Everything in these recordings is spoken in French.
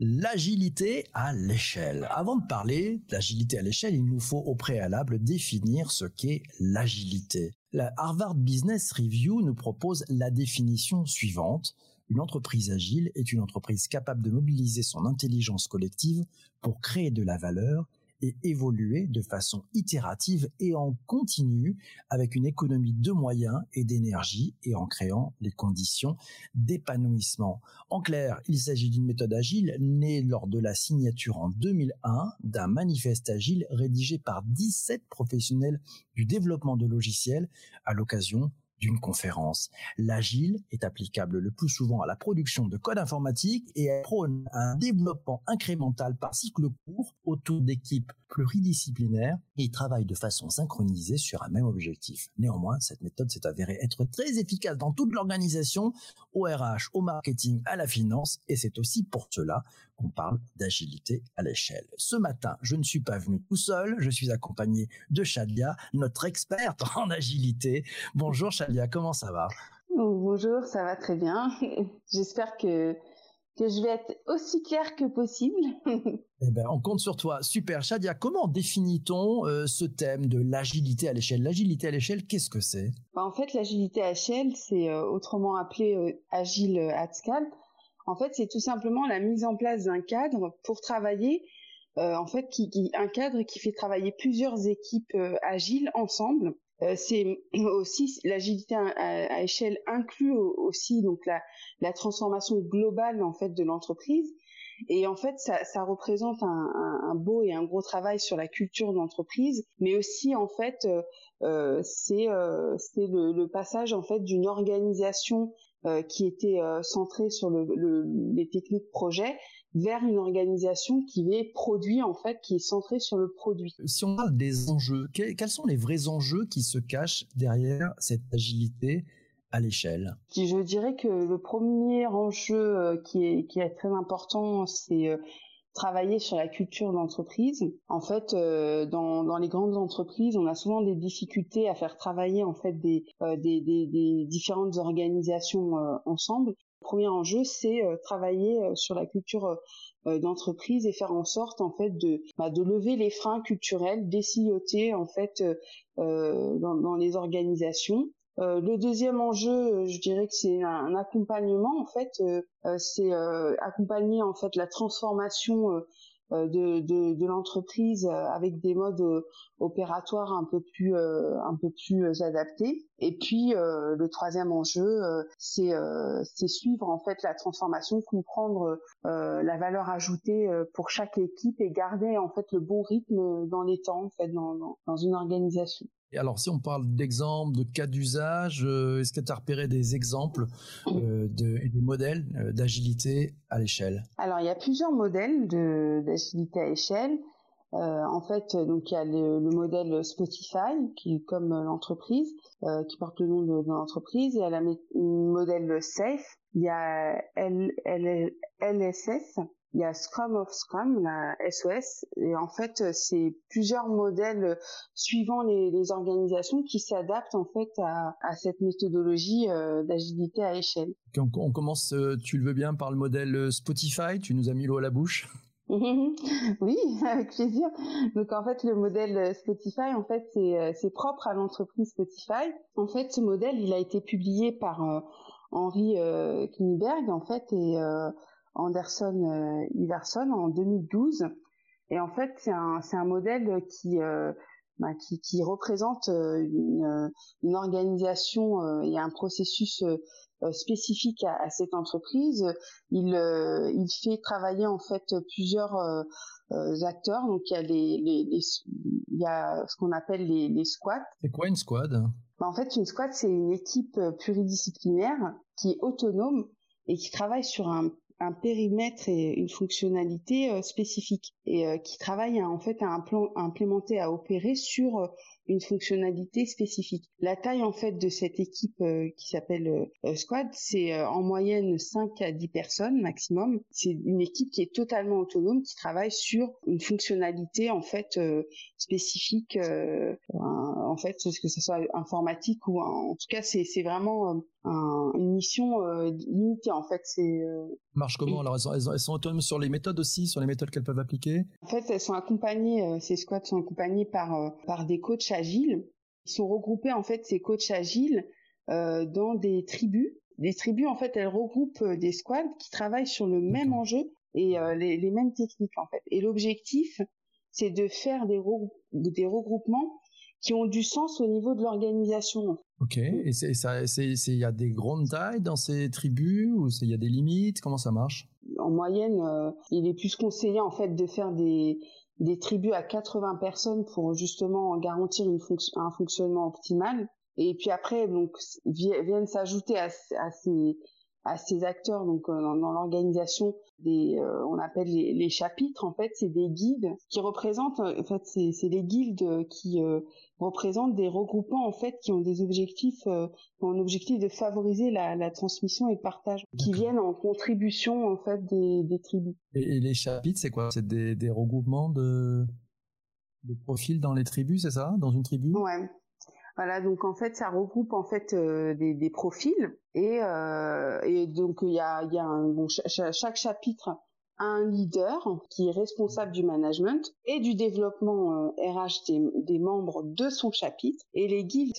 L'agilité à l'échelle. Avant de parler d'agilité à l'échelle, il nous faut au préalable définir ce qu'est l'agilité. La Harvard Business Review nous propose la définition suivante. Une entreprise agile est une entreprise capable de mobiliser son intelligence collective pour créer de la valeur et évoluer de façon itérative et en continu avec une économie de moyens et d'énergie et en créant les conditions d'épanouissement. En clair, il s'agit d'une méthode agile née lors de la signature en 2001 d'un manifeste agile rédigé par 17 professionnels du développement de logiciels à l'occasion conférence. L'agile est applicable le plus souvent à la production de code informatique et prône un développement incrémental par cycle court autour d'équipes pluridisciplinaires et travaille de façon synchronisée sur un même objectif. Néanmoins, cette méthode s'est avérée être très efficace dans toute l'organisation, au RH, au marketing, à la finance, et c'est aussi pour cela qu'on parle d'agilité à l'échelle. Ce matin, je ne suis pas venu tout seul, je suis accompagné de Shadia, notre experte en agilité. Bonjour Shadia, comment ça va? Bonjour, ça va très bien. J'espère que que je vais être aussi claire que possible. eh ben, on compte sur toi. Super. Shadia, comment définit-on euh, ce thème de l'agilité à l'échelle? L'agilité à l'échelle, qu'est-ce que c'est? Bah, En fait, l'agilité à l'échelle, c'est euh, autrement appelé euh, agile at scale. En fait, c'est tout simplement la mise en place d'un cadre pour travailler, en fait, qui, qui, un cadre qui fait travailler plusieurs équipes agiles ensemble euh, c'est aussi l'agilité à, échelle inclut aussi donc la, transformation globale en fait de l'entreprise. Et en fait ça, représente un, beau et un gros travail sur la culture d'entreprise mais aussi en fait euh, euh, c'est c'est le, passage en fait d'une organisation qui était centrée sur les techniques projet vers une organisation qui est produit en fait, qui est centrée sur le produit. Si on parle des enjeux, quels sont les vrais enjeux qui se cachent derrière cette agilité à l'échelle? Je dirais que le premier enjeu euh, qui est, qui est très important, c'est euh, travailler sur la culture d'entreprise. En fait, euh, dans, dans les grandes entreprises, on a souvent des difficultés à faire travailler en fait des, des, des, des, différentes organisations ensemble premier enjeu, c'est euh, travailler euh, sur la culture euh, d'entreprise et faire en sorte en fait de bah, lever les freins culturels, d'essilloter en fait dans, dans, les organisations. le deuxième enjeu, je dirais que c'est un, accompagnement en fait, c'est accompagner en fait la transformation euh, de, de, de l'entreprise euh, avec des modes euh, opératoires un peu plus un peu plus adaptés. Et puis le troisième enjeu, c'est c'est suivre en fait la transformation, comprendre la valeur ajoutée pour chaque équipe et garder en fait le bon rythme dans les temps en fait dans, dans, dans une organisation alors, si on parle d'exemples, de cas d'usage, euh, est-ce que tu as repéré des exemples euh, de, et des modèles euh, d'agilité à l'échelle? Alors, il y a plusieurs modèles d'agilité à échelle. en fait, donc il y a le, modèle Spotify, qui comme l'entreprise, qui porte le nom de, l'entreprise. Il y a le modèle SAFE. Il y a LSS, il y a Scrum of Scrum, la SOS, et en fait, c'est plusieurs modèles suivant les, les organisations qui s'adaptent en fait à, à cette méthodologie euh, d'agilité à échelle. On, on, commence, euh, tu le veux bien, par le modèle euh, Spotify. Tu nous as mis l'eau à la bouche. oui, avec plaisir. Donc en fait, le modèle Spotify, en fait, c'est propre à l'entreprise Spotify. En fait, ce modèle, il a été publié par Henri euh, en fait, et Anderson euh, Iverson en 2012. Et en fait, c'est un, c'est un modèle qui, euh, bah, qui, qui, représente euh, une, une organisation et un processus spécifique à, à, cette entreprise. Il, il fait travailler en fait plusieurs acteurs. Donc il y a les, les, les il y a ce qu'on appelle les, les squads. C'est quoi une squad? Bah, En fait, une squad c'est une équipe pluridisciplinaire qui est autonome et qui travaille sur un un périmètre et une fonctionnalité euh, spécifique et euh, qui travaille en fait à implémenter, à opérer sur une fonctionnalité spécifique. La taille en fait de cette équipe euh, qui s'appelle euh, Squad, c'est euh, en moyenne 5 à 10 personnes maximum. C'est une équipe qui est totalement autonome, qui travaille sur une fonctionnalité en fait spécifique, en fait que ce soit informatique ou en tout cas c'est vraiment une mission limitée en fait. C'est marche comment alors elles sont, elles sont, autonomes sur les méthodes aussi, sur les méthodes qu'elles peuvent appliquer? En fait, elles sont accompagnées, ces squads sont accompagnés par par des coachs agiles. Ils sont regroupés en fait ces coachs agiles euh, dans des tribus. Des tribus en fait elles regroupent euh, des squads qui travaillent sur le même enjeu et euh, les, les, mêmes techniques en fait. Et l'objectif c'est de faire des, des regroupements qui ont du sens au niveau de l'organisation. Ok. Et il y a des grandes tailles dans ces tribus ou il y a des limites? Comment ça marche? En moyenne, euh, il est plus conseillé en fait de faire des des tribus à 80 personnes pour justement garantir une un fonctionnement optimal. Et puis après, donc viennent s'ajouter à, à, ces à ces acteurs donc euh, dans, l'organisation des euh, on appelle les, les, chapitres en fait c'est des guides qui représentent en fait c'est c'est les guildes qui euh, représentent des regroupements en fait qui ont des objectifs euh, ont un objectif de favoriser la, la transmission et le partage qui viennent en contribution en fait des, des tribus. Et, les chapitres c'est quoi? C'est des, des regroupements de de profils dans les tribus, c'est ça? Dans une tribu? Ouais. Voilà, donc en fait, ça regroupe en fait euh, des, des, profils et, euh, et donc il y a, y a un, bon, chaque chapitre a un leader qui est responsable du management et du développement RH euh, des, membres de son chapitre. Et les guildes,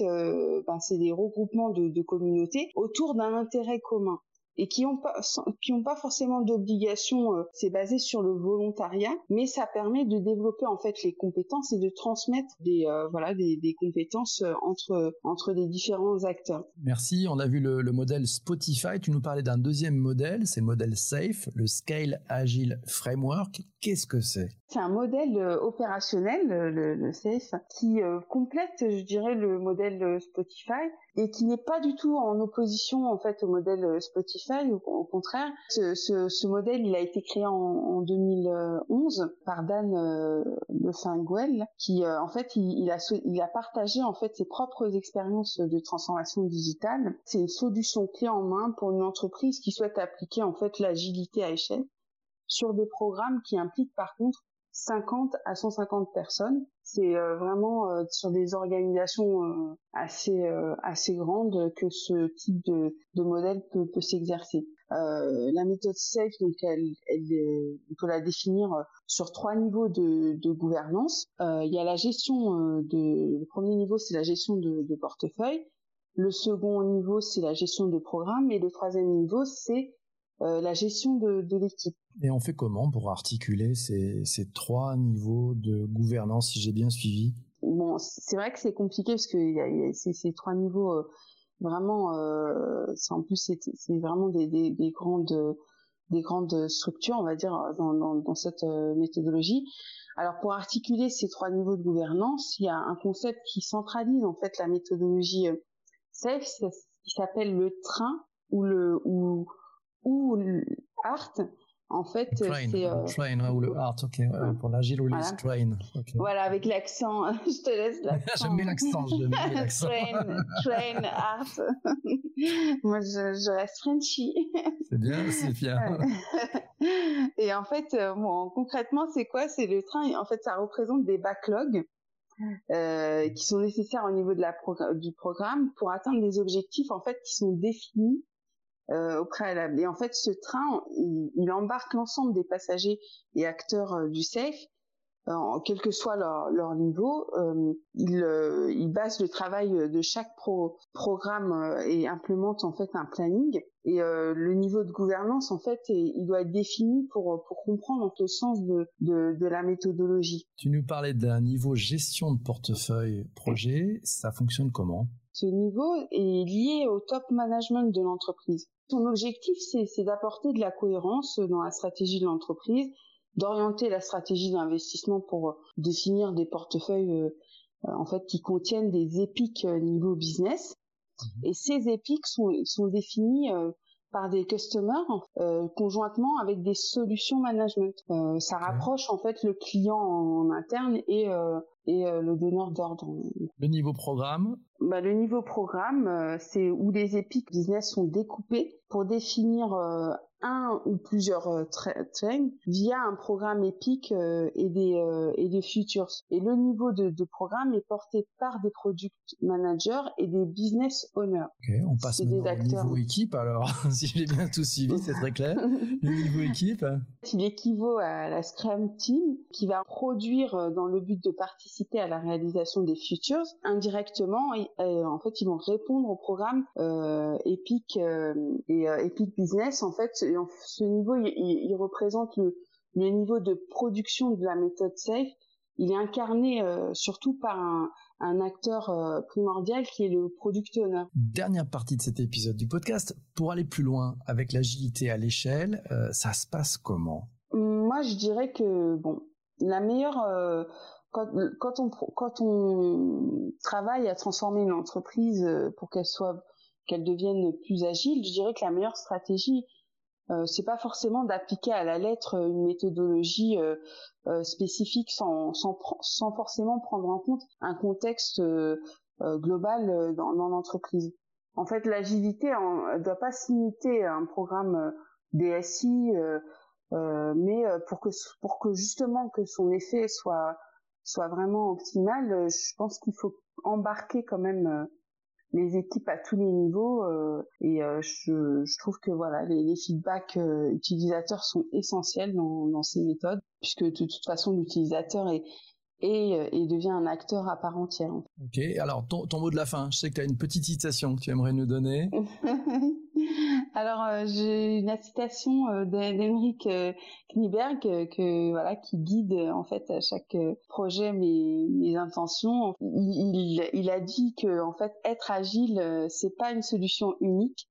ben, c'est des regroupements de, de communautés autour d'un intérêt commun et qui ont pas qui ont pas forcément d'obligation euh, c'est basé sur le volontariat mais ça permet de développer en fait les compétences et de transmettre des euh, voilà des, des, compétences euh, entre entre les différents acteurs. Merci. On a vu le, le modèle Spotify. Tu nous parlais d'un deuxième modèle. C'est le modèle SAFE le Scale Agile Framework. Qu'est-ce que c'est? C'est un modèle opérationnel le, le SAFE qui complète je dirais le modèle Spotify et qui n'est pas du tout en opposition en fait au modèle Spotify au, contraire, ce, modèle, il a été créé en, en 2011 par Dan euh, qui euh, en fait, il, a, il a partagé en fait ses propres expériences de transformation digitale. C'est une solution clé en main pour une entreprise qui souhaite appliquer en fait l'agilité à échelle sur des programmes qui impliquent par contre 50 à 150 personnes. C'est euh, vraiment euh, sur des organisations euh, assez assez grandes que ce type de, de modèle peut, peut s'exercer. la méthode SAFE, donc elle, elle on peut la définir sur trois niveaux de, de gouvernance. il y a la gestion de le premier niveau, c'est la gestion de, de portefeuille. Le second niveau, c'est la gestion de programme, et le troisième niveau, c'est la gestion de, de l'équipe. Et on fait comment pour articuler ces, ces trois niveaux de gouvernance, si j'ai bien suivi? Bon, c'est vrai que c'est compliqué parce que y a, y a ces, ces, trois niveaux, euh, vraiment, euh, en plus c'est vraiment des, des, des, grandes des grandes structures, on va dire, dans, dans, dans cette euh, méthodologie. Alors pour articuler ces trois niveaux de gouvernance, il y a un concept qui centralise en fait la méthodologie euh, SAFE, qui s'appelle le train ou le ou ou art en fait, c'est euh... train ou le art, ok, pour l'agile ou voilà. train. Okay. Voilà, avec l'accent, je te laisse l'accent. j'aime bien l'accent, j'aime bien l'accent. train, train, art. Moi, je, je reste Frenchy. c'est bien, c'est bien. Et en fait, euh, bon, concrètement, c'est quoi? C'est le train. En fait, ça représente des backlogs. Euh, qui sont nécessaires au niveau de la progr du programme pour atteindre des objectifs en fait qui sont définis euh, au préalable. Et en fait, ce train, il, il embarque l'ensemble des passagers et acteurs euh, du SAFE, euh, quel que soit leur, leur niveau. Euh, il, euh, il, base le travail de chaque pro, programme et implémente en fait un planning. Et le niveau de gouvernance, en fait, il doit être défini pour, pour comprendre le sens de, de, de la méthodologie. Tu nous parlais d'un niveau gestion de portefeuille projet. Ça fonctionne comment? Ce niveau est lié au top management de l'entreprise. Son objectif, c'est d'apporter de la cohérence dans la stratégie de l'entreprise, d'orienter la stratégie d'investissement pour euh, définir des portefeuilles euh, euh, en fait qui contiennent des épiques niveau business. Mhm. Et ces épiques sont, sont définis par des customers euh, conjointement avec des solutions management. Euh, ça rapproche en fait le client en, interne et, et le donneur d'ordre. Le niveau programme bah, Le niveau programme, c'est où les épiques business sont découpés pour définir un ou plusieurs euh, trains via un programme épique euh, et des euh, et des futures. Et le niveau de, de, programme est porté par des product managers et des business owners. Okay, on passe au niveau équipe alors. si j'ai bien tout suivi, c'est très clair. le niveau équipe. Il équivaut à la Scrum Team qui va produire dans le but de participer à la réalisation des futures. Indirectement, en fait, ils vont répondre au programme euh, Epic et Epic Business. En fait, ce niveau, il, représente le, niveau de production de la méthode SAFE. Il est incarné euh, surtout par un, acteur euh, primordial qui est le product owner. Dernière partie de cet épisode du podcast. Pour aller plus loin avec l'agilité à l'échelle, euh, ça se passe comment? Moi, je dirais que bon, la meilleure quand, on travaille à transformer une entreprise pour qu'elle soit qu'elle devienne plus agile, je dirais que la meilleure stratégie euh, c'est pas forcément d'appliquer à la lettre une méthodologie euh, euh, spécifique sans, sans, forcément prendre en compte un contexte global dans, dans l'entreprise. En fait, l'agilité ne doit pas s'imiter à un programme DSI, mais pour que pour que justement que son effet soit soit vraiment optimal, je pense qu'il faut embarquer quand même les équipes à tous les niveaux euh, et euh, je, je, trouve que voilà les, les feedbacks euh, utilisateurs sont essentiels dans, dans, ces méthodes puisque de toute façon l'utilisateur est et, et, devient un acteur à part entière. Ok, alors ton, ton mot de la fin, je sais que tu as une petite citation que tu aimerais nous donner. Alors euh, j'ai une citation euh, d'Henrik euh, Kniberg que voilà qui guide en fait à chaque projet mes, mes intentions. Il, il, a dit que en fait être agile c'est pas une solution unique,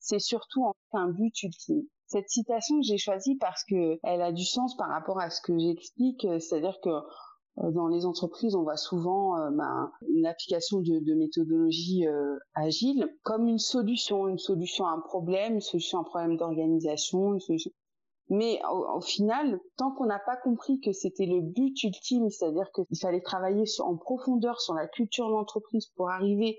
c'est surtout un but ultime. Cette citation j'ai choisie parce que elle a du sens par rapport à ce que j'explique, c'est-à-dire que dans les entreprises, on voit souvent euh, ben, une application de, de méthodologie euh, agile comme une solution, une solution à un problème, une solution à un problème d'organisation, Mais au, final, tant qu'on n'a pas compris que c'était le but ultime, c'est-à-dire qu'il fallait travailler sur, en profondeur sur la culture de l'entreprise pour arriver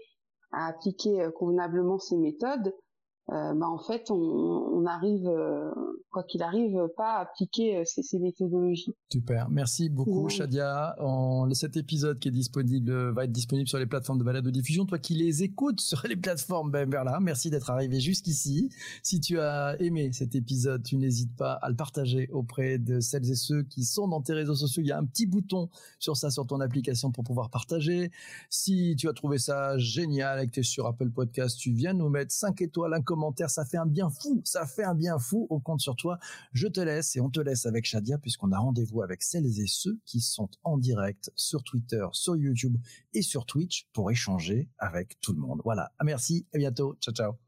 à appliquer convenablement ces méthodes, euh, bah en fait on, on arrive euh, quoi qu'il arrive pas à appliquer euh, ces, ces, méthodologies. Super, merci beaucoup Shadia. En, cet épisode qui est disponible va être disponible sur les plateformes de balade de diffusion. Toi qui les écoutes sur les plateformes, ben là, merci d'être arrivé jusqu'ici. Si tu as aimé cet épisode, tu n'hésites pas à le partager auprès de celles et ceux qui sont dans tes réseaux sociaux. Il y a un petit bouton sur ça sur ton application pour pouvoir partager. Si tu as trouvé ça génial et que tu es sur Apple Podcast, tu viens nous mettre 5 étoiles, un ça fait un bien fou, ça fait un bien fou, on compte sur toi. Je te laisse et on te laisse avec Shadia puisqu'on a rendez-vous avec celles et ceux qui sont en direct sur Twitter, sur YouTube et sur Twitch pour échanger avec tout le monde. Voilà, merci, à bientôt, ciao ciao.